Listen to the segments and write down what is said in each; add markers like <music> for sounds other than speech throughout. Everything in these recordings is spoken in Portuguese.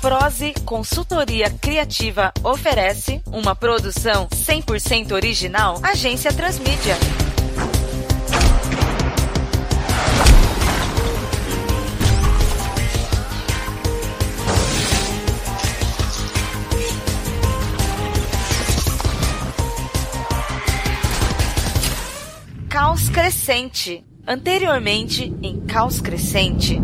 Prose Consultoria Criativa oferece uma produção 100% original Agência Transmídia. Caos Crescente. Anteriormente em Caos Crescente.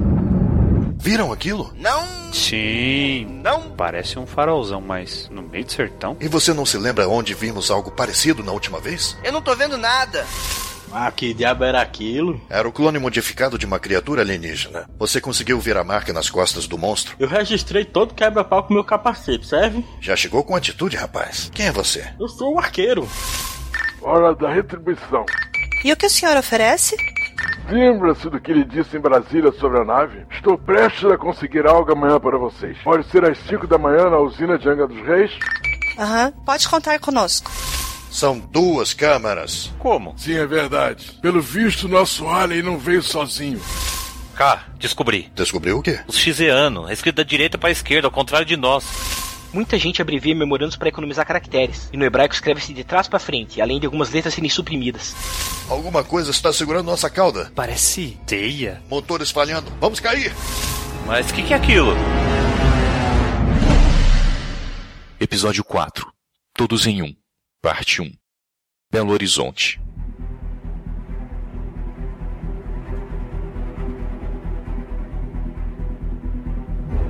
Viram aquilo? Não. Sim. Não. Parece um farolzão, mas no meio do sertão. E você não se lembra onde vimos algo parecido na última vez? Eu não tô vendo nada. Ah, que diabo era aquilo? Era o clone modificado de uma criatura alienígena. Você conseguiu ver a marca nas costas do monstro? Eu registrei todo quebra-pau com meu capacete, serve? Já chegou com atitude, rapaz. Quem é você? Eu sou o arqueiro. Hora da retribuição. E o que o senhor oferece? Lembra-se do que ele disse em Brasília sobre a nave? Estou prestes a conseguir algo amanhã para vocês. Pode ser às 5 da manhã na usina de Angra dos Reis? Aham, pode contar conosco. São duas câmaras. Como? Sim, é verdade. Pelo visto, nosso alien não veio sozinho. Cá, descobri. Descobriu o quê? Os Xizeano, escrito da direita para a esquerda, ao contrário de nós. Muita gente abrevia memorandos para economizar caracteres, e no hebraico escreve-se de trás para frente, além de algumas letras serem suprimidas. Alguma coisa está segurando nossa cauda. Parece teia. Motores falhando. Vamos cair! Mas o que, que é aquilo? Episódio 4 Todos em um. Parte 1 Belo Horizonte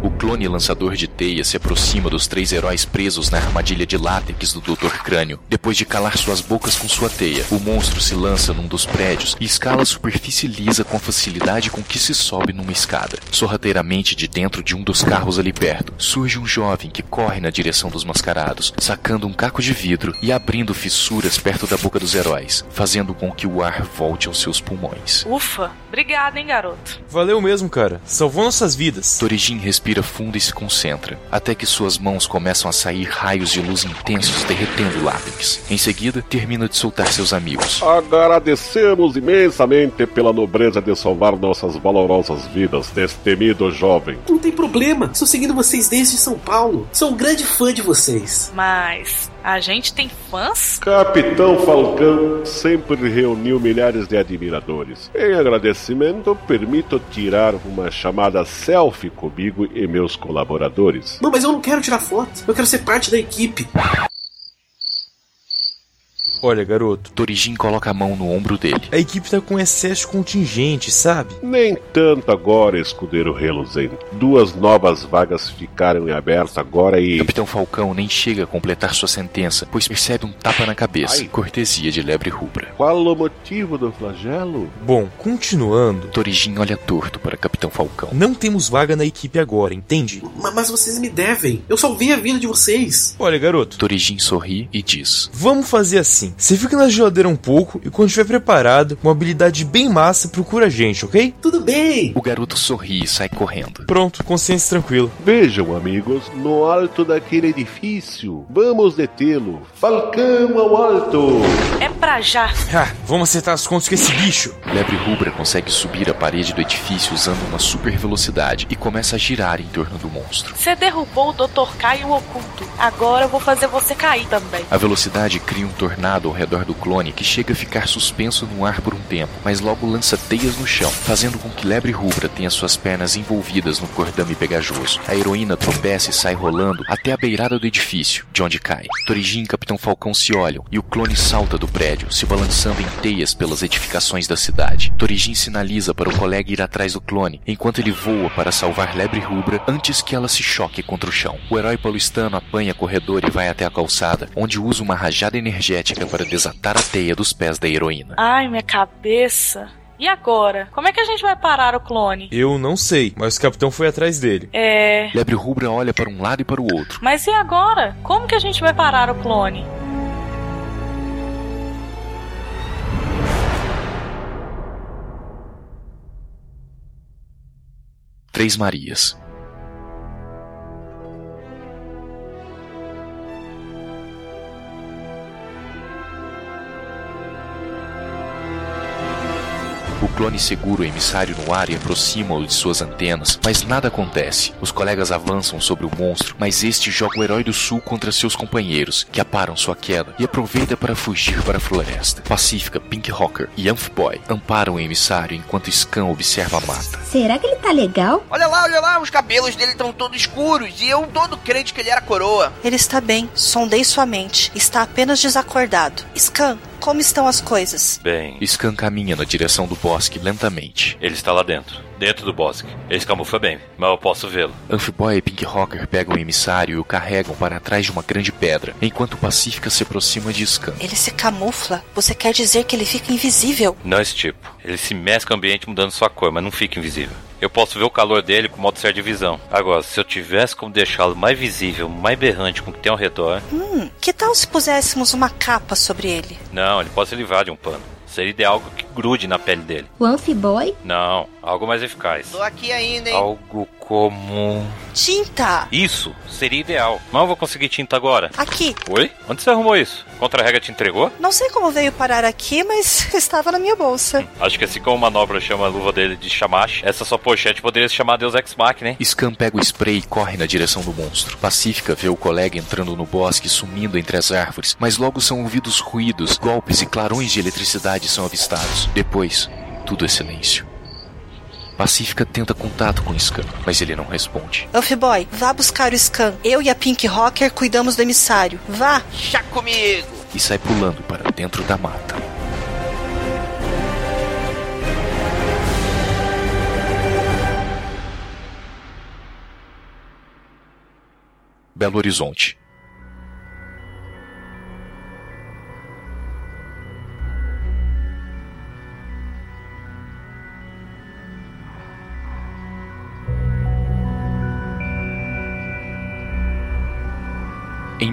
O clone lançador de teia se aproxima dos três heróis presos na armadilha de látex do Dr. Crânio. Depois de calar suas bocas com sua teia, o monstro se lança num dos prédios e escala a superfície lisa com a facilidade com que se sobe numa escada. Sorrateiramente de dentro de um dos carros ali perto, surge um jovem que corre na direção dos mascarados, sacando um caco de vidro e abrindo fissuras perto da boca dos heróis, fazendo com que o ar volte aos seus pulmões. Ufa, obrigado, hein, garoto. Valeu mesmo, cara. Salvou nossas vidas. Torijin respira fundo e se concentra, até que suas mãos começam a sair raios de luz intensos derretendo o látex. Em seguida, termina de soltar seus amigos. Agradecemos imensamente pela nobreza de salvar nossas valorosas vidas, destemido jovem. Não tem problema, estou seguindo vocês desde São Paulo. Sou um grande fã de vocês. Mas a gente tem fãs? Capitão Falcão sempre reuniu milhares de admiradores. Em agradecimento, permito tirar uma chamada selfie comigo e meus colaboradores. Não, mas eu não quero tirar foto. Eu quero ser parte da equipe. Olha, garoto. Torijin coloca a mão no ombro dele. A equipe tá com excesso de contingente, sabe? Nem tanto agora, escudeiro Reluzen. Duas novas vagas ficaram em aberto agora e. Capitão Falcão nem chega a completar sua sentença, pois percebe um tapa na cabeça. Ai. Cortesia de lebre rubra. Qual o motivo do flagelo? Bom, continuando. Torijin olha torto para Capitão Falcão. Não temos vaga na equipe agora, entende? Ma- Mas vocês me devem. Eu salvei a vida de vocês. Olha, garoto. Torijin sorri e diz: Vamos fazer assim. Você fica na geladeira um pouco e quando estiver preparado, uma habilidade bem massa, procura a gente, ok? Tudo bem. O garoto sorri e sai correndo. Pronto, consciência tranquila. Vejam, amigos, no alto daquele edifício. Vamos detê-lo. Falcão ao alto! É pra já. Ah, vamos acertar as contas com esse bicho. Lebre Rubra consegue subir a parede do edifício usando uma super velocidade e começa a girar em torno do monstro. Você derrubou o Dr. Caio oculto. Agora eu vou fazer você cair também. A velocidade cria um tornado ao redor do clone que chega a ficar suspenso no ar por um tempo, mas logo lança teias no chão, fazendo com que Lebre Rubra tenha suas pernas envolvidas no cordame pegajoso. A heroína tropeça e sai rolando até a beirada do edifício, de onde cai. Torijin e Capitão Falcão se olham e o clone salta do prédio, se balançando em teias pelas edificações da cidade. Torijin sinaliza para o colega ir atrás do clone, enquanto ele voa para salvar Lebre Rubra antes que ela se choque contra o chão. O herói paulistano apanha corredor e vai até a calçada, onde usa uma rajada energética para desatar a teia dos pés da heroína. Ai, minha cabeça. E agora? Como é que a gente vai parar o clone? Eu não sei, mas o capitão foi atrás dele. É. Lebre Rubra olha para um lado e para o outro. Mas e agora? Como que a gente vai parar o clone? Três Marias. Clone segura o emissário no ar e aproxima-o de suas antenas, mas nada acontece. Os colegas avançam sobre o monstro, mas este joga o herói do sul contra seus companheiros, que aparam sua queda e aproveita para fugir para a floresta. Pacífica, Pink Hawker e Amph Boy amparam o emissário enquanto Scan observa a mata. Será que ele tá legal? Olha lá, olha lá, os cabelos dele estão todos escuros e eu todo crente que ele era coroa. Ele está bem, sondei sua mente. Está apenas desacordado. Scan, como estão as coisas? Bem, Scan caminha na direção do bosque lentamente. ele está lá dentro. Dentro do bosque. Ele se camufla bem, mas eu posso vê-lo. Amphiboy e Pink Hawker pegam o emissário e o carregam para trás de uma grande pedra, enquanto Pacífica se aproxima de Scan. Ele se camufla? Você quer dizer que ele fica invisível? Não esse tipo. Ele se mescla o ambiente mudando sua cor, mas não fica invisível. Eu posso ver o calor dele com o modo certo de visão. Agora, se eu tivesse como deixá-lo mais visível, mais berrante com o que tem ao redor. Hum, que tal se puséssemos uma capa sobre ele? Não, ele pode se livrar de um pano. Seria ideal algo que grude na pele dele. O Amphiboy? Não, algo mais eficaz. Tô aqui ainda, hein? Algo como. Tinta! Isso, seria ideal. Mas eu vou conseguir tinta agora. Aqui. Oi? Onde você arrumou isso? Contra-regra te entregou? Não sei como veio parar aqui, mas <laughs> estava na minha bolsa. Acho que assim como o Manobra chama a luva dele de Shamash, essa sua pochete poderia se chamar Deus Ex Machina, né? Scan pega o spray e corre na direção do monstro. Pacífica vê o colega entrando no bosque, sumindo entre as árvores, mas logo são ouvidos ruídos, golpes e clarões de eletricidade são avistados. Depois, tudo é silêncio. Pacífica tenta contato com Scan, mas ele não responde. Amphiboy, vá buscar o Scan. Eu e a Pink Rocker cuidamos do emissário. Vá! Chá comigo! E sai pulando para dentro da mata. Belo Horizonte.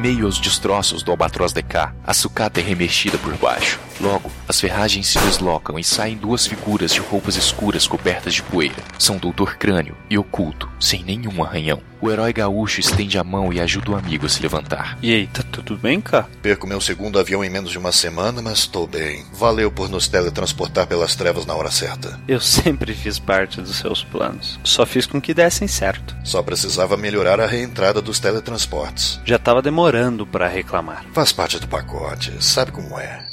Meio aos destroços do Albatroz DK, a sucata é remexida por baixo. Logo, as ferragens se deslocam e saem duas figuras de roupas escuras cobertas de poeira. São Doutor Crânio e Oculto, sem nenhum arranhão. O herói gaúcho estende a mão e ajuda o amigo a se levantar. E aí, tá tudo bem, cara? Perco meu segundo avião em menos de uma semana, mas estou bem. Valeu por nos teletransportar pelas trevas na hora certa. Eu sempre fiz parte dos seus planos. Só fiz com que dessem certo. Só precisava melhorar a reentrada dos teletransportes. Já tava demorando para reclamar. Faz parte do pacote, sabe como é.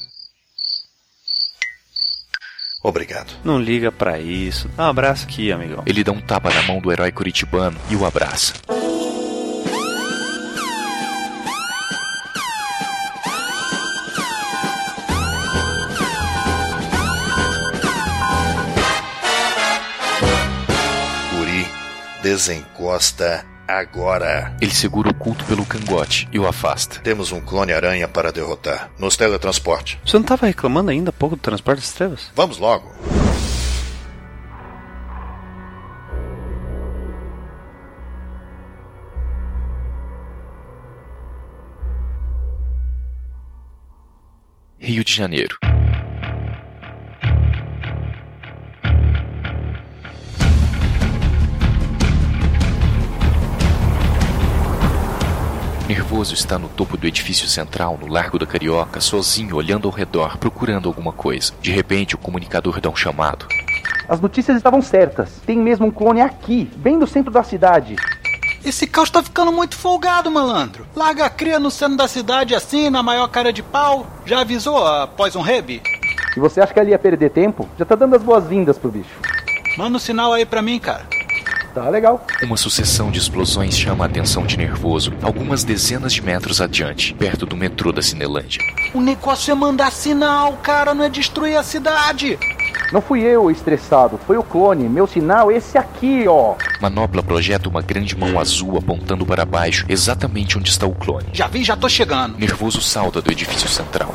Obrigado. Não liga para isso. Dá um abraço aqui, amigão. Ele dá um tapa na mão do herói curitibano e o abraça. Guri, desencosta agora. Ele segura o culto pelo cangote e o afasta. Temos um clone aranha para derrotar. Nos teletransporte. Você não tava reclamando ainda há pouco do transporte das trevas? Vamos logo. Rio de Janeiro. Nervoso está no topo do edifício central, no Largo da Carioca, sozinho, olhando ao redor, procurando alguma coisa. De repente, o comunicador dá um chamado. As notícias estavam certas. Tem mesmo um clone aqui, bem no centro da cidade. Esse caos tá ficando muito folgado, malandro. Larga a cria no centro da cidade assim, na maior cara de pau. Já avisou a Poison Reb? E você acha que ali ia perder tempo? Já tá dando as boas-vindas pro bicho. Manda um sinal aí pra mim, cara. Tá legal. Uma sucessão de explosões chama a atenção de Nervoso, algumas dezenas de metros adiante, perto do metrô da Cinelândia. O negócio é mandar sinal, cara, não é destruir a cidade. Não fui eu estressado, foi o clone. Meu sinal é esse aqui, ó. Manopla projeta uma grande mão azul apontando para baixo, exatamente onde está o clone. Já vi, já tô chegando. Nervoso salta do edifício central.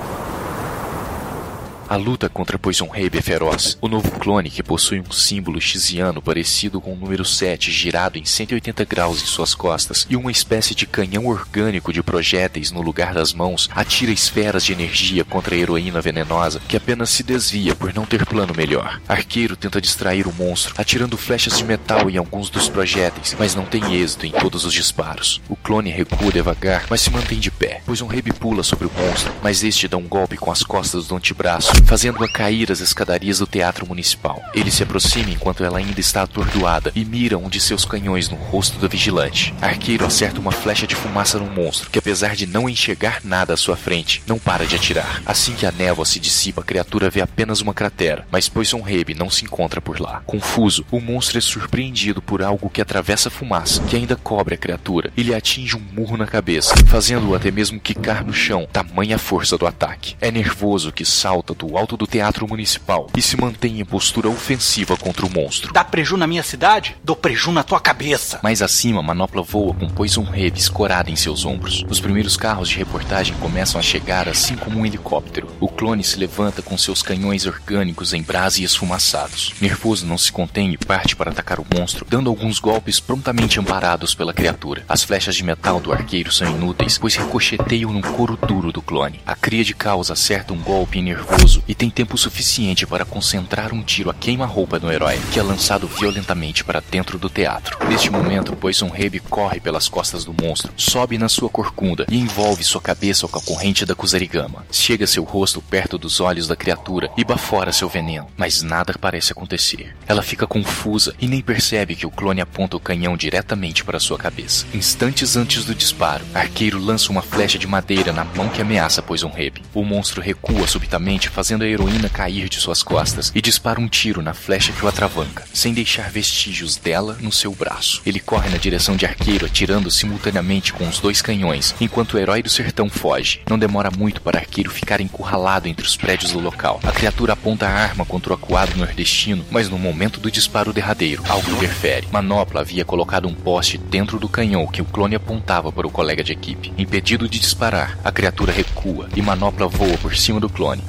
A luta contra Poison Rabe é feroz. O novo clone, que possui um símbolo xiziano parecido com o número 7 girado em 180 graus em suas costas e uma espécie de canhão orgânico de projéteis no lugar das mãos, atira esferas de energia contra a heroína venenosa, que apenas se desvia por não ter plano melhor. Arqueiro tenta distrair o monstro, atirando flechas de metal em alguns dos projéteis, mas não tem êxito em todos os disparos. O clone recua devagar, mas se mantém de pé. Poison Rabe pula sobre o monstro, mas este dá um golpe com as costas do antebraço fazendo-a cair as escadarias do teatro municipal. Ele se aproxima enquanto ela ainda está atordoada e mira um de seus canhões no rosto da vigilante. Arqueiro acerta uma flecha de fumaça no monstro, que apesar de não enxergar nada à sua frente, não para de atirar. Assim que a névoa se dissipa, a criatura vê apenas uma cratera, mas Poison Rabe não se encontra por lá. Confuso, o monstro é surpreendido por algo que atravessa a fumaça, que ainda cobre a criatura, e lhe atinge um murro na cabeça, fazendo-o até mesmo quicar no chão, tamanha força do ataque. É nervoso que salta do alto do teatro municipal e se mantém em postura ofensiva contra o monstro. Dá preju na minha cidade? Dou preju na tua cabeça. Mais acima, a manopla voa com Poison Rabe escorada em seus ombros. Os primeiros carros de reportagem começam a chegar assim como um helicóptero. O clone se levanta com seus canhões orgânicos em brasa e esfumaçados. Nervoso não se contém e parte para atacar o monstro, dando alguns golpes prontamente amparados pela criatura. As flechas de metal do arqueiro são inúteis, pois ricocheteiam no couro duro do clone. A cria de caos acerta um golpe nervoso e tem tempo suficiente para concentrar um tiro a queima-roupa no herói, que é lançado violentamente para dentro do teatro. Neste momento, Poison Rabe corre pelas costas do monstro, sobe na sua corcunda e envolve sua cabeça com a corrente da Kusarigama. Chega seu rosto perto dos olhos da criatura e bafora seu veneno, mas nada parece acontecer. Ela fica confusa e nem percebe que o clone aponta o canhão diretamente para sua cabeça. Instantes antes do disparo, Arqueiro lança uma flecha de madeira na mão que ameaça Poison Rabe. O monstro recua subitamente, fazendo a heroína cair de suas costas e dispara um tiro na flecha que o atravanca, sem deixar vestígios dela no seu braço. Ele corre na direção de Arqueiro, atirando simultaneamente com os dois canhões, enquanto o herói do sertão foge. Não demora muito para Arqueiro ficar encurralado entre os prédios do local. A criatura aponta a arma contra o acuado nordestino, mas no momento do disparo derradeiro, algo interfere. Manopla havia colocado um poste dentro do canhão que o clone apontava para o colega de equipe. Impedido de disparar, a criatura recua e Manopla voa por cima do clone,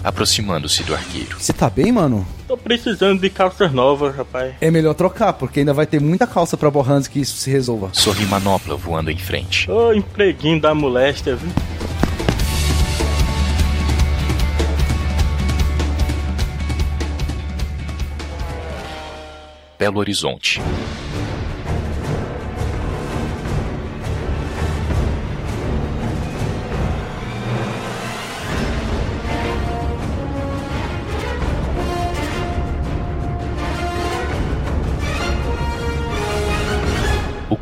aproximando-se do arqueiro. Você tá bem, mano? Tô precisando de calças novas, rapaz. É melhor trocar, porque ainda vai ter muita calça pra borrar antes que isso se resolva. Sorri Manopla voando em frente. Ô, empreguinho da moléstia, viu? Belo Horizonte.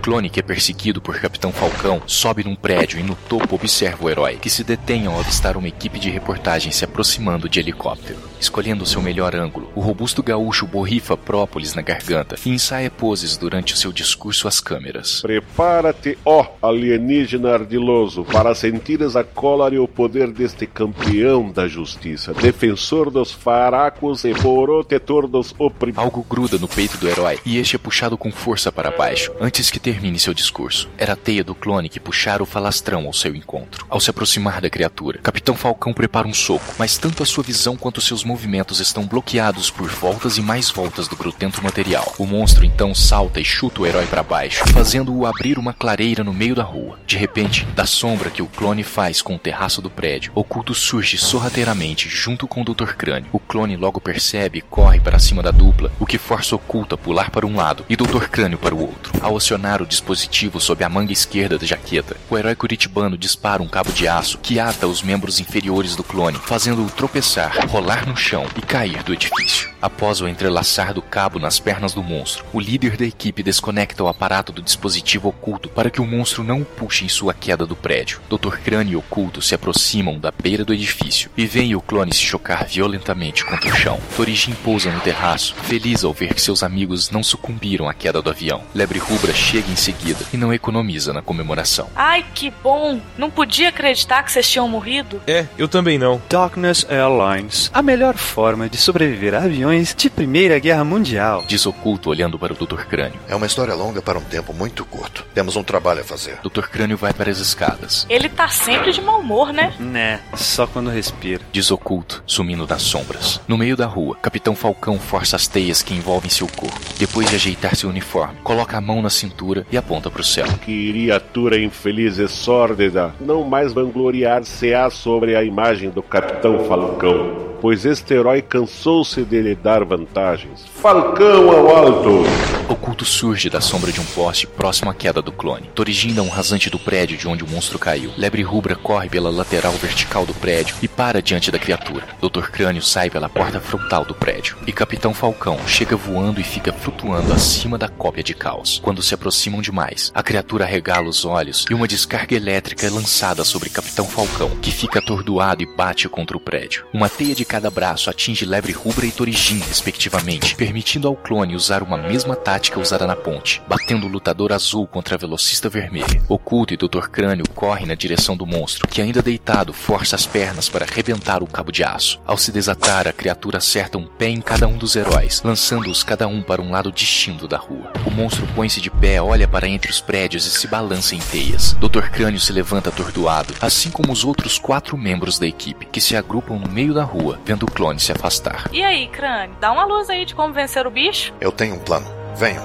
Clone que é perseguido por Capitão Falcão sobe num prédio e no topo observa o herói, que se detém ao avistar uma equipe de reportagem se aproximando de helicóptero. Escolhendo seu melhor ângulo, o robusto gaúcho borrifa própolis na garganta e ensaia poses durante o seu discurso às câmeras. Prepara-te, ó alienígena ardiloso, para sentires a cólera e o poder deste campeão da justiça, defensor dos faracos e protetor dos oprimidos. Algo gruda no peito do herói e este é puxado com força para baixo, antes que termine seu discurso. Era a teia do clone que puxara o falastrão ao seu encontro. Ao se aproximar da criatura, Capitão Falcão prepara um soco, mas tanto a sua visão quanto seus movimentos estão bloqueados por voltas e mais voltas do grudento material. O monstro então salta e chuta o herói para baixo, fazendo-o abrir uma clareira no meio da rua. De repente, da sombra que o clone faz com o terraço do prédio, Oculto surge sorrateiramente junto com o Dr. Crânio. O clone logo percebe e corre para cima da dupla, o que força Oculto a pular para um lado e Dr. Crânio para o outro. Ao acionar o dispositivo sob a manga esquerda da jaqueta, o herói curitibano dispara um cabo de aço que ata os membros inferiores do clone, fazendo-o tropeçar, rolar no chão e cair do edifício. Após o entrelaçar do cabo nas pernas do monstro, o líder da equipe desconecta o aparato do dispositivo oculto para que o monstro não o puxe em sua queda do prédio. Dr. Crânio e Oculto se aproximam da beira do edifício e veem o clone se chocar violentamente contra o chão. Torijin pousa no terraço, feliz ao ver que seus amigos não sucumbiram à queda do avião. Lebre Rubra chega em seguida e não economiza na comemoração. Ai, que bom! Não podia acreditar que vocês tinham morrido. É, eu também não. Darkness Airlines, a melhor forma de sobreviver a aviões de Primeira Guerra Mundial. Diz oculto olhando para o Dr. Crânio. É uma história longa para um tempo muito curto. Temos um trabalho a fazer. Dr. Crânio vai para as escadas. Ele tá sempre de mau humor, né? Né, só quando respira. Diz oculto, sumindo das sombras. No meio da rua, Capitão Falcão força as teias que envolvem seu corpo. Depois de ajeitar seu uniforme, coloca a mão na cintura e aponta para o céu. Criatura infeliz e sórdida, não mais vangloriar-se-á sobre a imagem do Capitão Falcão. Pois este herói cansou-se de lhe dar vantagens. Falcão ao alto! Oculto surge da sombra de um poste próximo à queda do clone. Torijin dá um rasante do prédio de onde o monstro caiu. Lebre Rubra corre pela lateral vertical do prédio e para diante da criatura. Dr. Crânio sai pela porta frontal do prédio. E Capitão Falcão chega voando e fica flutuando acima da cópia de caos. Quando se aproximam demais, a criatura regala os olhos e uma descarga elétrica é lançada sobre Capitão Falcão, que fica atordoado e bate contra o prédio. Uma teia de cada braço atinge Lebre Rubra e Torijin, respectivamente, permitindo ao clone usar uma mesma tática usada na ponte, batendo o lutador azul contra a velocista vermelha. Oculto e Dr. Crânio correm na direção do monstro, que ainda deitado força as pernas para arrebentar o cabo de aço. Ao se desatar, a criatura acerta um pé em cada um dos heróis, lançando-os cada um para um lado distinto da rua. O monstro põe-se de pé, olha para entre os prédios e se balança em teias. Dr. Crânio se levanta atordoado, assim como os outros quatro membros da equipe, que se agrupam no meio da rua, vendo o clone se afastar. E aí, crânio, dá uma luz aí de como vencer o bicho? Eu tenho um plano. Venham.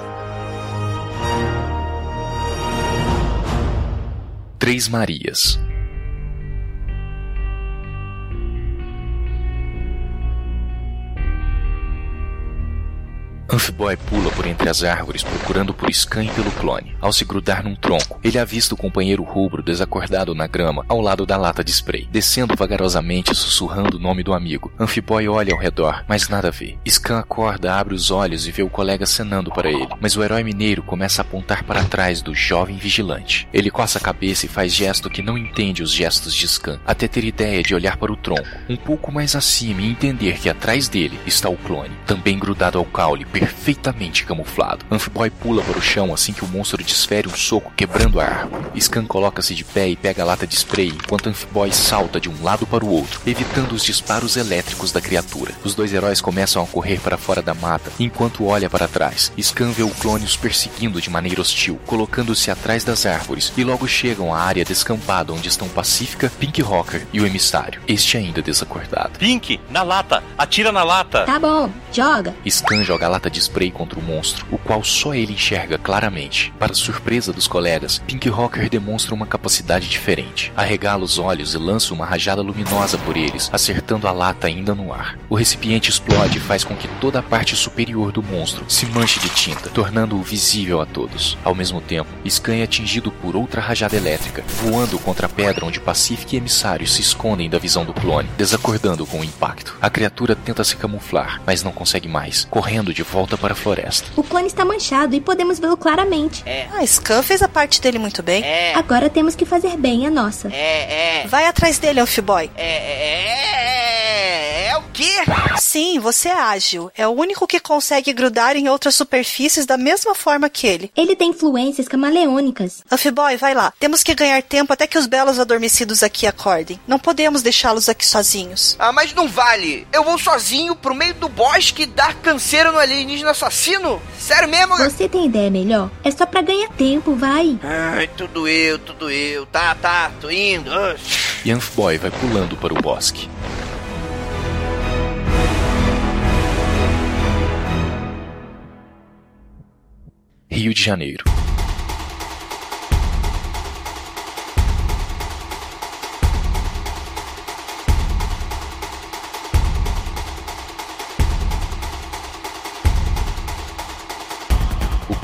Três Marias. Amphiboy pula por entre as árvores procurando por Scan e pelo clone. Ao se grudar num tronco, ele avista o companheiro rubro desacordado na grama ao lado da lata de spray, descendo vagarosamente sussurrando o nome do amigo. Amphiboy olha ao redor, mas nada vê. Scan acorda, abre os olhos e vê o colega cenando para ele, mas o herói mineiro começa a apontar para trás do jovem vigilante. Ele coça a cabeça e faz gesto que não entende os gestos de Scan, até ter ideia de olhar para o tronco, um pouco mais acima e entender que atrás dele está o clone, também grudado ao caule, perfeitamente camuflado. Amphiboy pula para o chão assim que o monstro desfere um soco quebrando a árvore. Scan coloca-se de pé e pega a lata de spray enquanto Amphiboy salta de um lado para o outro, evitando os disparos elétricos da criatura. Os dois heróis começam a correr para fora da mata enquanto olha para trás. Scan vê o clone os perseguindo de maneira hostil, colocando-se atrás das árvores e logo chegam à área descampada onde estão Pacífica, Pink Rocker e o emissário, este ainda desacordado. Pink, na lata! Atira na lata! Tá bom, joga. Scan joga a lata de spray contra o monstro, o qual só ele enxerga claramente. Para surpresa dos colegas, Pink Rocker demonstra uma capacidade diferente. Arregala os olhos e lança uma rajada luminosa por eles, acertando a lata ainda no ar. O recipiente explode e faz com que toda a parte superior do monstro se manche de tinta, tornando-o visível a todos. Ao mesmo tempo, Scan é atingido por outra rajada elétrica, voando contra a pedra onde Pacific e Emissário se escondem da visão do clone, desacordando com o impacto. A criatura tenta se camuflar, mas não consegue mais, correndo de volta para a floresta. O clone está manchado e podemos vê-lo claramente. É. Ah, Scan fez a parte dele muito bem. É. Agora temos que fazer bem a nossa. É, é. Vai atrás dele, Amphiboy. É, é, é o quê? Sim, você é ágil. É o único que consegue grudar em outras superfícies da mesma forma que ele. Ele tem influências camaleônicas. Amphiboy, vai lá. Temos que ganhar tempo até que os belos adormecidos aqui acordem. Não podemos deixá-los aqui sozinhos. Ah, mas não vale. Eu vou sozinho pro meio do bosque dar canseiro no alienígena assassino? Sério mesmo? Você tem ideia melhor? É só pra ganhar tempo, vai. Ai, tudo eu, tudo eu. Tá, tá, tô indo. Ah. E Amphiboy vai pulando para o bosque. Rio de Janeiro.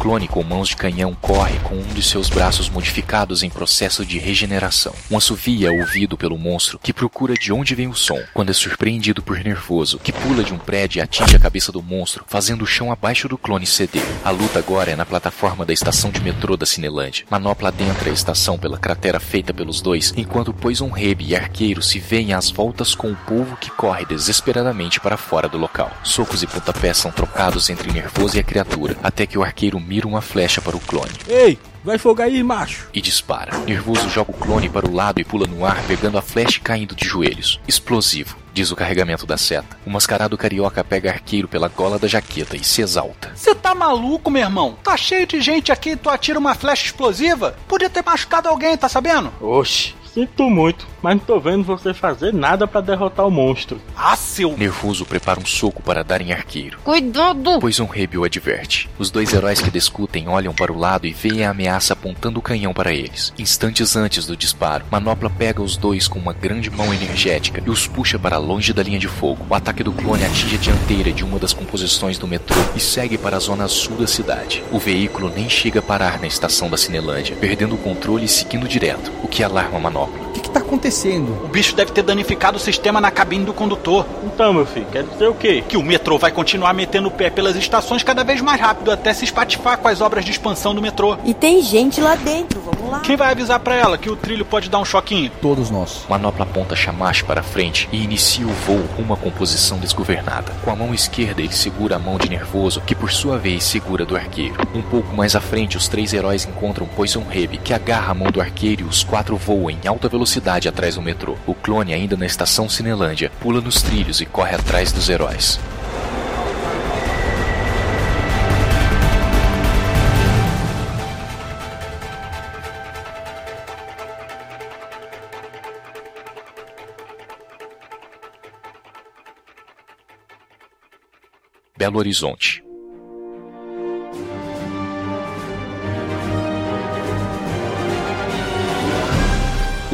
Clone com mãos de canhão corre com um de seus braços modificados em processo de regeneração. Um assovio é ouvido pelo monstro, que procura de onde vem o som, quando é surpreendido por Nervoso, que pula de um prédio e atinge a cabeça do monstro, fazendo o chão abaixo do clone ceder. A luta agora é na plataforma da estação de metrô da Cinelândia. Manopla adentra a estação pela cratera feita pelos dois, enquanto Poison Rebe e Arqueiro se veem às voltas com o povo que corre desesperadamente para fora do local. Socos e pontapés são trocados entre Nervoso e a criatura, até que o arqueiro mira uma flecha para o clone. Ei, vai fogar aí, macho. E dispara. Nervoso joga o clone para o lado e pula no ar, pegando a flecha e caindo de joelhos. Explosivo, diz o carregamento da seta. O mascarado carioca pega arqueiro pela gola da jaqueta e se exalta. Você tá maluco, meu irmão? Tá cheio de gente aqui e tu atira uma flecha explosiva? Podia ter machucado alguém, tá sabendo? Oxe, Sinto muito, mas não tô vendo você fazer nada para derrotar o monstro. Ah, seu! Nervoso prepara um soco para dar em arqueiro. Cuidado! Pois um Rebe o adverte. Os dois heróis que discutem olham para o lado e veem a ameaça apontando o canhão para eles. Instantes antes do disparo, Manopla pega os dois com uma grande mão energética e os puxa para longe da linha de fogo. O ataque do clone atinge a dianteira de uma das composições do metrô e segue para a zona sul da cidade. O veículo nem chega a parar na estação da Cinelândia, perdendo o controle e seguindo direto, o que alarma a Manopla. O que, que tá acontecendo? O bicho deve ter danificado o sistema na cabine do condutor. Então, meu filho, quer dizer o quê? Que o metrô vai continuar metendo o pé pelas estações cada vez mais rápido até se espatifar com as obras de expansão do metrô. E tem gente lá dentro, vamos lá. Quem vai avisar para ela que o trilho pode dar um choquinho? Todos nós. Manopla aponta Shamash para frente e inicia o voo rumo à composição desgovernada. Com a mão esquerda, ele segura a mão de Nervoso, que por sua vez segura do arqueiro. Um pouco mais à frente, os três heróis encontram Poison Rebe, que agarra a mão do arqueiro e os quatro voam em alta velocidade atrás do metrô. O clone, ainda na estação Cinelândia, pula nos trilhos e corre atrás dos heróis. Belo Horizonte.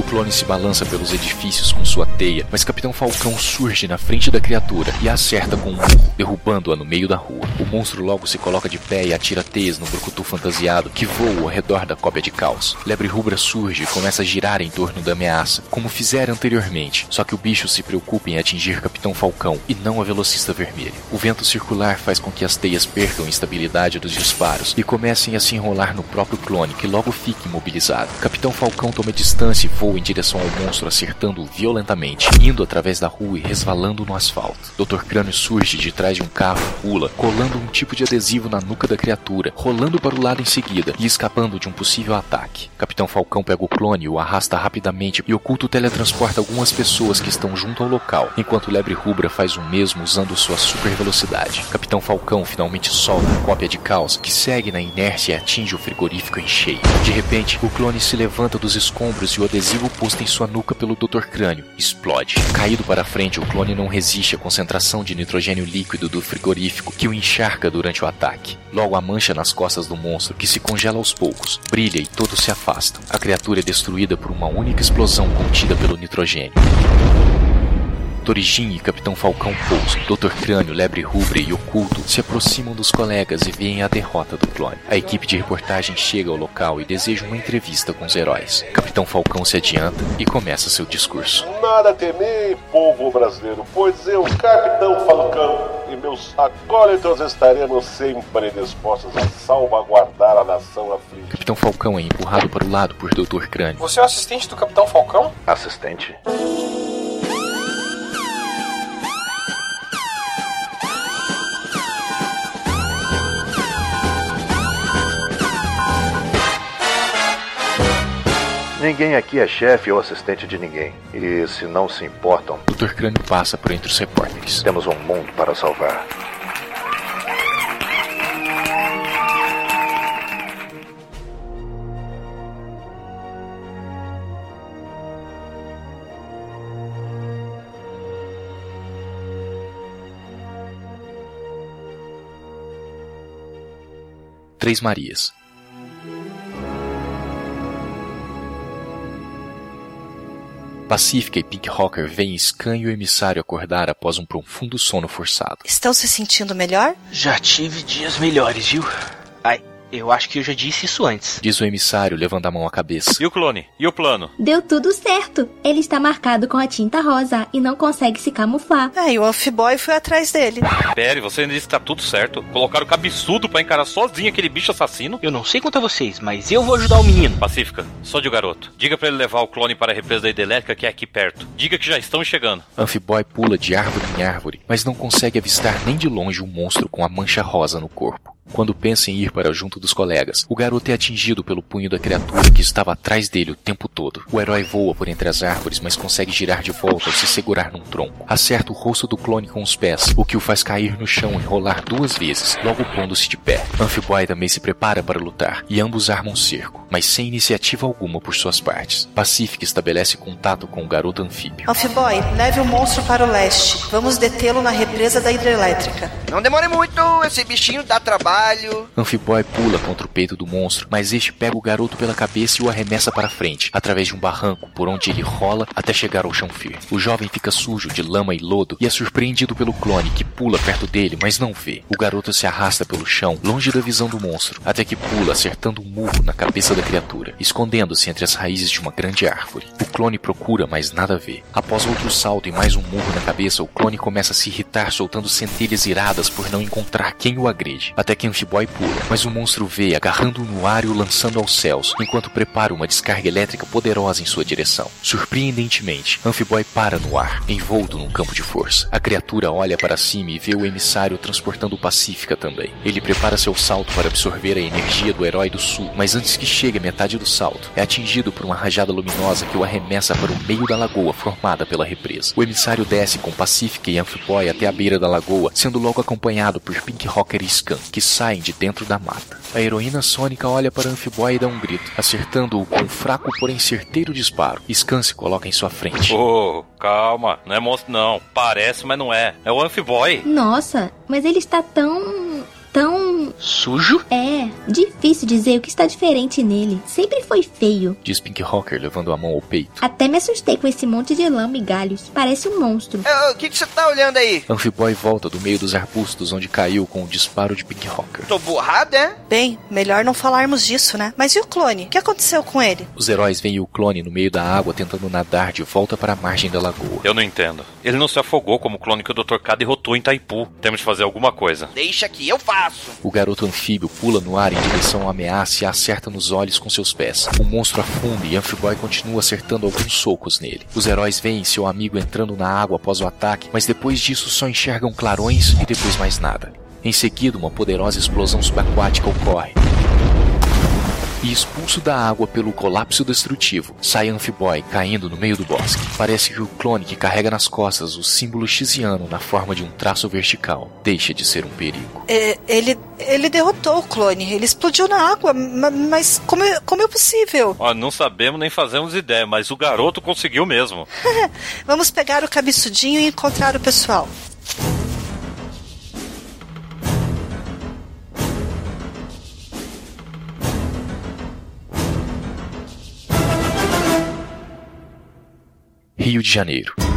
Clone se balança pelos edifícios com sua teia, mas Capitão Falcão surge na frente da criatura e a acerta com um murro, derrubando-a no meio da rua. O monstro logo se coloca de pé e atira teias no brucutu fantasiado que voa ao redor da cópia de caos. Lebre Rubra surge e começa a girar em torno da ameaça, como fizera anteriormente, só que o bicho se preocupa em atingir Capitão Falcão e não a velocista vermelha. O vento circular faz com que as teias percam a estabilidade dos disparos e comecem a se enrolar no próprio clone, que logo fica imobilizado. Capitão Falcão toma distância e voa em direção ao monstro, acertando-o violentamente, indo através da rua e resvalando no asfalto. Dr. Crânio surge de trás de um carro, pula, colando um tipo de adesivo na nuca da criatura, rolando para o lado em seguida e escapando de um possível ataque. Capitão Falcão pega o clone, o arrasta rapidamente e oculto teletransporta algumas pessoas que estão junto ao local, enquanto Lebre Rubra faz o mesmo usando sua super velocidade. Capitão Falcão finalmente solta a cópia de caos, que segue na inércia e atinge o frigorífico em cheio. De repente, o clone se levanta dos escombros e o adesivo posto em sua nuca pelo Dr. Crânio explode. Caído para frente, o clone não resiste à concentração de nitrogênio líquido do frigorífico que o encharca durante o ataque. Logo a mancha nas costas do monstro, que se congela aos poucos, brilha e todos se afastam. A criatura é destruída por uma única explosão contida pelo nitrogênio. Torijin e Capitão Falcão pousam. Dr. Crânio, Lebre Rubre e Oculto se aproximam dos colegas e veem a derrota do clone. A equipe de reportagem chega ao local e deseja uma entrevista com os heróis. Capitão Falcão se adianta e começa seu discurso. Nada a temer, povo brasileiro, pois eu, Capitão Falcão, e meus acólitos estaremos sempre dispostos a salvaguardar a nação afligida. Capitão Falcão é empurrado para o lado por Dr. Crânio. Você é o assistente do Capitão Falcão? Assistente? Ninguém aqui é chefe ou assistente de ninguém. E se não se importam, Dr. Crânio passa por entre os repórteres. temos um mundo para salvar. Três Marias. Pacífica e Pink Rocker veem Scan e o emissário acordar após um profundo sono forçado. Estão se sentindo melhor? Já tive dias melhores, viu? Eu acho que eu já disse isso antes. Diz o emissário, levando a mão à cabeça. E o clone? E o plano? Deu tudo certo. Ele está marcado com a tinta rosa e não consegue se camuflar. É, e o Amphiboy foi atrás dele. Pere, você ainda disse que tá tudo certo. Colocaram o cabeçudo pra encarar sozinho aquele bicho assassino? Eu não sei quanto a vocês, mas eu vou ajudar o menino. Pacífica, só de o garoto. Diga pra ele levar o clone para a represa da hidrelétrica que é aqui perto. Diga que já estão chegando. Amphiboy pula de árvore em árvore, mas não consegue avistar nem de longe o monstro com a mancha rosa no corpo. Quando pensa em ir para junto dos colegas, o garoto é atingido pelo punho da criatura que estava atrás dele o tempo todo. O herói voa por entre as árvores, mas consegue girar de volta ao se segurar num tronco. Acerta o rosto do clone com os pés, o que o faz cair no chão e rolar duas vezes, logo pondo-se de pé. Amphiboy também se prepara para lutar, e ambos armam um cerco, mas sem iniciativa alguma por suas partes. Pacific estabelece contato com o garoto anfíbio. Amphiboy, leve o monstro para o leste. Vamos detê-lo na represa da hidrelétrica. Não demore muito, esse bichinho dá trabalho. Amphiboy pula contra o peito do monstro, mas este pega o garoto pela cabeça e o arremessa para frente, através de um barranco, por onde ele rola até chegar ao chão firme. O jovem fica sujo de lama e lodo e é surpreendido pelo clone, que pula perto dele, mas não vê. O garoto se arrasta pelo chão, longe da visão do monstro, até que pula, acertando um murro na cabeça da criatura, escondendo-se entre as raízes de uma grande árvore. O clone procura, mas nada vê. Após outro salto e mais um murro na cabeça, o clone começa a se irritar, soltando centelhas iradas por não encontrar quem o agride. Até que Amphiboy pula, mas o monstro vê, agarrando-o no ar e o lançando aos céus, enquanto prepara uma descarga elétrica poderosa em sua direção. Surpreendentemente, Amphiboy para no ar, envolto num campo de força. A criatura olha para cima e vê o emissário transportando Pacífica também. Ele prepara seu salto para absorver a energia do herói do sul, mas antes que chegue a metade do salto, é atingido por uma rajada luminosa que o arremessa para o meio da lagoa formada pela represa. O emissário desce com Pacífica e Amphiboy até a beira da lagoa, sendo logo acompanhado por Pink Rocker e Scan, que saem de dentro da mata. A heroína sônica olha para Amphiboy e dá um grito, acertando-o com um fraco porém certeiro disparo. Scan se coloca em sua frente. Ô, calma, não é monstro não. Parece, mas não é. É o Amphiboy. Nossa, mas ele está tão. tão. Sujo? É, difícil dizer o que está diferente nele. Sempre foi feio. Diz Pink Rocker levando a mão ao peito. Até me assustei com esse monte de lama e galhos. Parece um monstro. É, O que que você tá olhando aí? Amphiboy volta do meio dos arbustos onde caiu com o disparo de Pink Rocker. Tô borrado, é? Bem, melhor não falarmos disso, né? Mas e o clone? O que aconteceu com ele? Os heróis veem o clone no meio da água tentando nadar de volta para a margem da lagoa. Eu não entendo. Ele não se afogou como o clone que o Dr. K derrotou em Taipu. Temos de fazer alguma coisa. Deixa que eu faço. O garoto anfíbio pula no ar em direção à ameaça e a acerta nos olhos com seus pés. O monstro afunda e Amphiboy continua acertando alguns socos nele. Os heróis veem seu amigo entrando na água após o ataque, mas depois disso só enxergam clarões e depois mais nada. Em seguida, uma poderosa explosão subaquática ocorre. E expulso da água pelo colapso destrutivo, sai Amphiboy caindo no meio do bosque. Parece que o clone que carrega nas costas o símbolo xiziano na forma de um traço vertical deixa de ser um perigo. É, ele, ele derrotou o clone. Ele explodiu na água. ma- Mas como é, como é possível? Ó, não sabemos nem fazemos ideia, mas o garoto conseguiu mesmo. <laughs> Vamos pegar o cabeçudinho e encontrar o pessoal. Rio de Janeiro.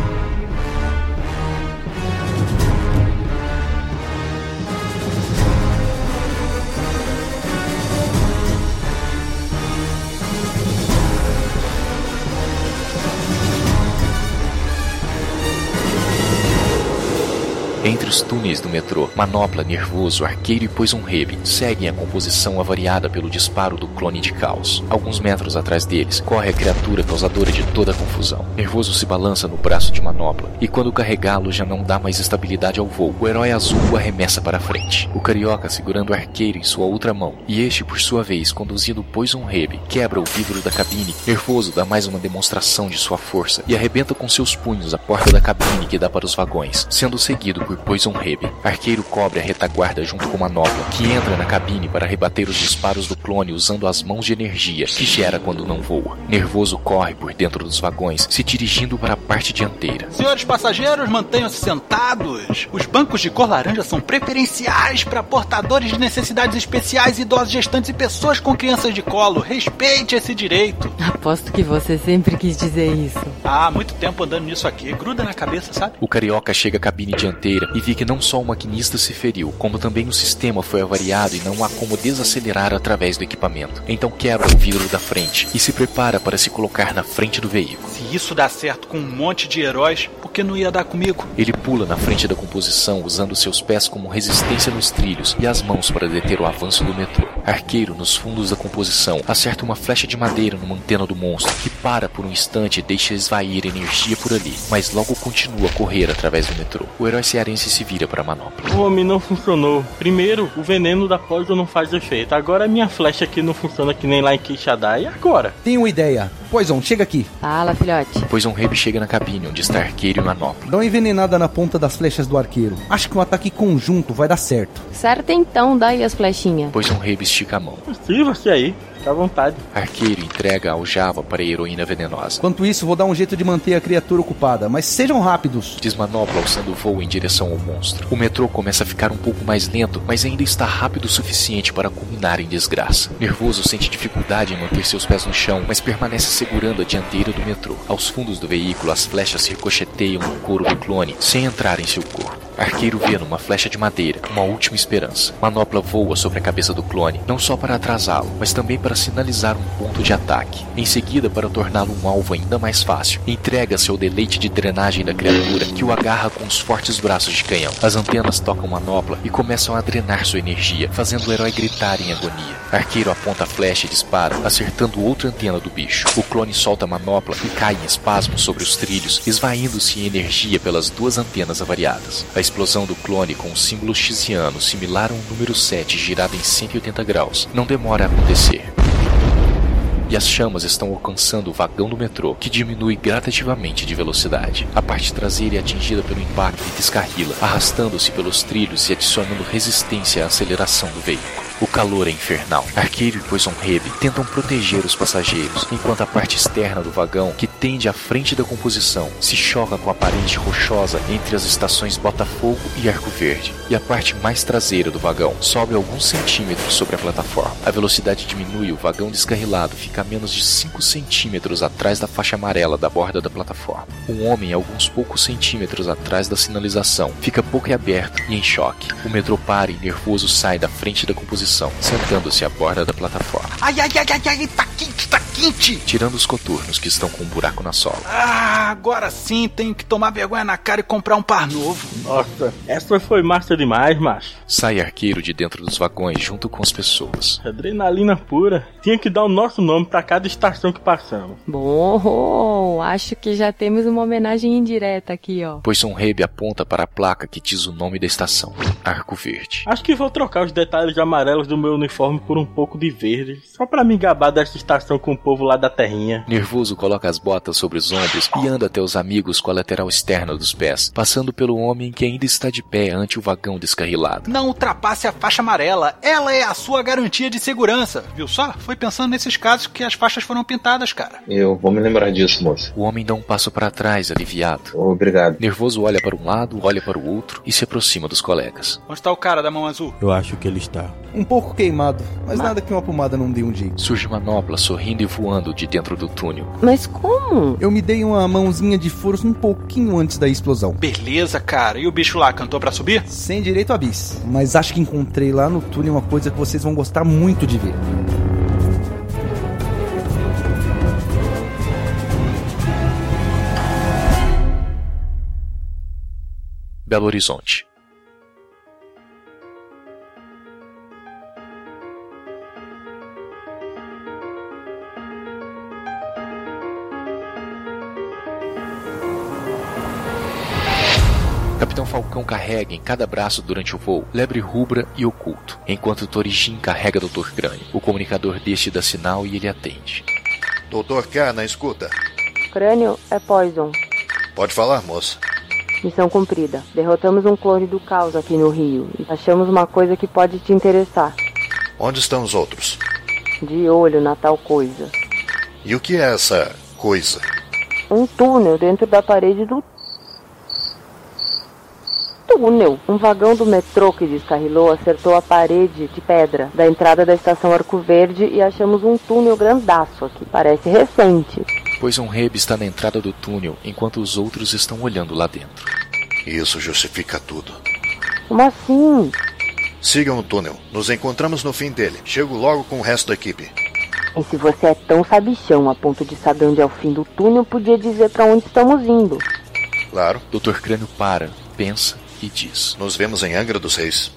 Entre os túneis do metrô, Manopla, Nervoso, Arqueiro e Poison Rebe seguem a composição avariada pelo disparo do clone de caos. Alguns metros atrás deles, corre a criatura causadora de toda a confusão. Nervoso se balança no braço de Manopla, e quando carregá-lo já não dá mais estabilidade ao voo. O herói azul o arremessa para frente. O carioca segurando o arqueiro em sua outra mão, e este, por sua vez, conduzindo Poison Rebe, quebra o vidro da cabine. Nervoso dá mais uma demonstração de sua força e arrebenta com seus punhos a porta da cabine que dá para os vagões, sendo seguido por Poison Rebe. Arqueiro cobre a retaguarda junto com Manopla, que entra na cabine para rebater os disparos do clone usando as mãos de energia que gera quando não voa. Nervoso corre por dentro dos vagões, se dirigindo para a parte dianteira. Senhores passageiros, mantenham-se sentados. Os bancos de cor laranja são preferenciais para portadores de necessidades especiais, idosos, gestantes e pessoas com crianças de colo. Respeite esse direito. Aposto que você sempre quis dizer isso. Ah, muito tempo andando nisso aqui. Gruda na cabeça, sabe? O carioca chega à cabine dianteira e vê que não só o maquinista se feriu, como também o sistema foi avariado e não há como desacelerar através do equipamento. Então quebra o vidro da frente e se prepara para se colocar na frente do veículo. Se isso dá certo com um monte de heróis, por que não ia dar comigo? Ele pula na frente da composição usando seus pés como resistência nos trilhos e as mãos para deter o avanço do metrô. Arqueiro, nos fundos da composição, acerta uma flecha de madeira numa antena do monstro, que para por um instante e deixa esvair energia por ali, mas logo continua a correr através do metrô. O herói cearense pensa e se vira para a manopla. O homem não funcionou. Primeiro, o veneno da poison não faz efeito. Agora a minha flecha aqui não funciona que nem lá em Quixadá. E agora? Tenho uma ideia. Poison, chega aqui. Fala, filhote. Poison Rebe chega na cabine onde está Arqueiro e Manopla. Dá uma envenenada na ponta das flechas do arqueiro. Acho que um ataque conjunto vai dar certo. Certo então, dá aí as flechinhas. Poison Rebe estica a mão. Sirva-se aí. Fica à vontade. Arqueiro entrega a aljava para a heroína venenosa. Enquanto isso, vou dar um jeito de manter a criatura ocupada, mas sejam rápidos. Diz Manopla alçando voo em direção ao monstro. O metrô começa a ficar um pouco mais lento, mas ainda está rápido o suficiente para culminar em desgraça. Nervoso, sente dificuldade em manter seus pés no chão, mas permanece segurando a dianteira do metrô. Aos fundos do veículo, as flechas ricocheteiam no couro do clone, sem entrar em seu corpo. Arqueiro vê numa flecha de madeira uma última esperança. Manopla voa sobre a cabeça do clone, não só para atrasá-lo, mas também para sinalizar um ponto de ataque. Em seguida, para torná-lo um alvo ainda mais fácil, entrega-se ao deleite de drenagem da criatura, que o agarra com os fortes braços de canhão. As antenas tocam Manopla e começam a drenar sua energia, fazendo o herói gritar em agonia. Arqueiro aponta a flecha e dispara, acertando outra antena do bicho. O clone solta a Manopla e cai em espasmos sobre os trilhos, esvaindo-se em energia pelas duas antenas avariadas. A explosão do clone com um símbolo xiziano similar a um número 7 girado em 180 graus não demora a acontecer. E as chamas estão alcançando o vagão do metrô, que diminui gradativamente de velocidade. A parte traseira é atingida pelo impacto e descarrila, arrastando-se pelos trilhos e adicionando resistência à aceleração do veículo. O calor é infernal. Arqueiro e Poison Rebe tentam proteger os passageiros, enquanto a parte externa do vagão, que tende à frente da composição, se choca com a parede rochosa entre as estações Botafogo e Arco Verde. E a parte mais traseira do vagão sobe alguns centímetros sobre a plataforma. A velocidade diminui e o vagão descarrilado fica a menos de 5 centímetros atrás da faixa amarela da borda da plataforma. Um homem, alguns poucos centímetros atrás da sinalização, fica boquiaberto e em choque. O metrô para e nervoso sai da frente da composição sentando-se à borda da plataforma. Ai, ai, ai, ai, ai, tá quente, Tirando os coturnos que estão com um buraco na sola. Ah, agora sim tenho que tomar vergonha na cara e comprar um par novo. Nossa, essa foi massa demais, macho. Sai arqueiro de dentro dos vagões junto com as pessoas. Adrenalina pura. Tinha que dar o nosso nome para cada estação que passamos. Bom, acho que já temos uma homenagem indireta aqui, ó. Pois um rebe aponta para a placa que diz o nome da estação: Arco Verde. Acho que vou trocar os detalhes de amarelos do meu uniforme por um pouco de verde, só para me gabar desta estação com o povo lá da terrinha. Nervoso coloca as botas sobre os ombros e anda até os amigos com a lateral externa dos pés, passando pelo homem que ainda está de pé ante o vagão descarrilado. Não ultrapasse a faixa amarela, ela é a sua garantia de segurança. Viu só? Foi pensando nesses casos que as faixas foram pintadas, cara. Eu vou me lembrar disso, moço. O homem dá um passo para trás, aliviado. Obrigado. Nervoso olha para um lado, olha para o outro e se aproxima dos colegas. Onde está o cara da mão azul? Eu acho que ele está. Um pouco queimado, mas nada que uma pomada não dê um jeito. Surge manopla sorrindo e voando de dentro do túnel. Mas como? Eu me dei uma mãozinha de força um pouquinho antes da explosão. Beleza, cara. E o bicho lá cantou para subir? Sem direito a bis. Mas acho que encontrei lá no túnel uma coisa que vocês vão gostar muito de ver. Belo Horizonte. Carrega em cada braço durante o voo lebre rubra e oculto, enquanto Torijin carrega Dr. Crânio. O comunicador deste dá sinal e ele atende. Doutor K, na escuta. Crânio é Poison. Pode falar, moça. Missão cumprida. Derrotamos um clone do caos aqui no Rio e achamos uma coisa que pode te interessar. Onde estão os outros? De olho na tal coisa. E o que é essa coisa? Um túnel dentro da parede do túnel. Um vagão do metrô que descarrilou acertou a parede de pedra da entrada da estação Arco Verde e achamos um túnel grandaço aqui. Parece recente. Pois um rebe está na entrada do túnel enquanto os outros estão olhando lá dentro. Isso justifica tudo. Como assim? Sigam o túnel. Nos encontramos no fim dele. Chego logo com o resto da equipe. E se você é tão sabichão a ponto de saber onde é o fim do túnel, podia dizer para onde estamos indo. Claro. Dr. Crânio para, pensa e diz: Nos vemos em Angra dos Reis.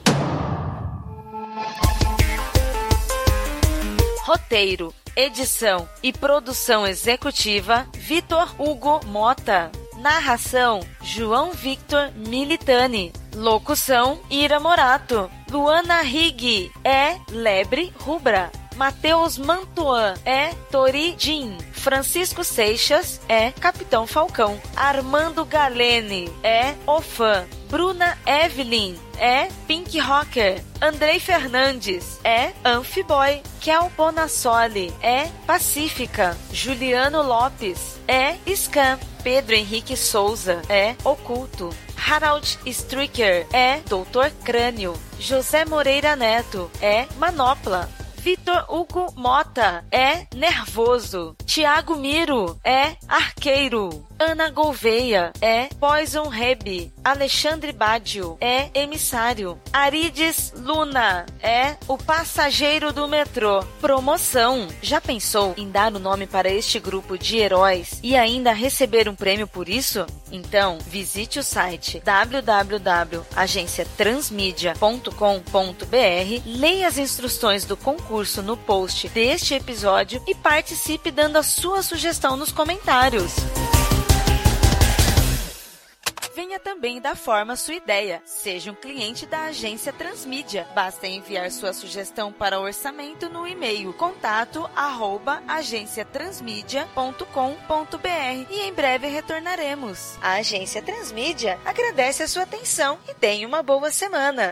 Roteiro, edição e produção executiva: Vitor Hugo Mota. Narração: João Victor Militani. Locução: Ira Morato. Luana Rig é Lebre Rubra. Matheus Mantuan é Tori Jean. Francisco Seixas é Capitão Falcão. Armando Galene é O Fã. Bruna Evelyn é Pink Rocker. Andrei Fernandes é Amphiboy. Kel Bonassoli é Pacífica. Juliano Lopes é Scam. Pedro Henrique Souza é Oculto. Harald Stricker é Doutor Crânio. José Moreira Neto é Manopla. Vitor Hugo Mota é nervoso. Tiago Miro é arqueiro. Ana Gouveia é Poison Reb. Alexandre Badio é emissário. Arides Luna é o passageiro do metrô. Promoção. Já pensou em dar o nome para este grupo de heróis e ainda receber um prêmio por isso? Então, visite o site www.agenciatransmedia.com.br, leia as instruções do concurso no post deste episódio e participe dando a sua sugestão nos comentários. Venha também dar forma à sua ideia. Seja um cliente da agência Transmídia. Basta enviar sua sugestão para orçamento no e-mail contato e em breve retornaremos. A agência Transmídia agradece a sua atenção e tenha uma boa semana.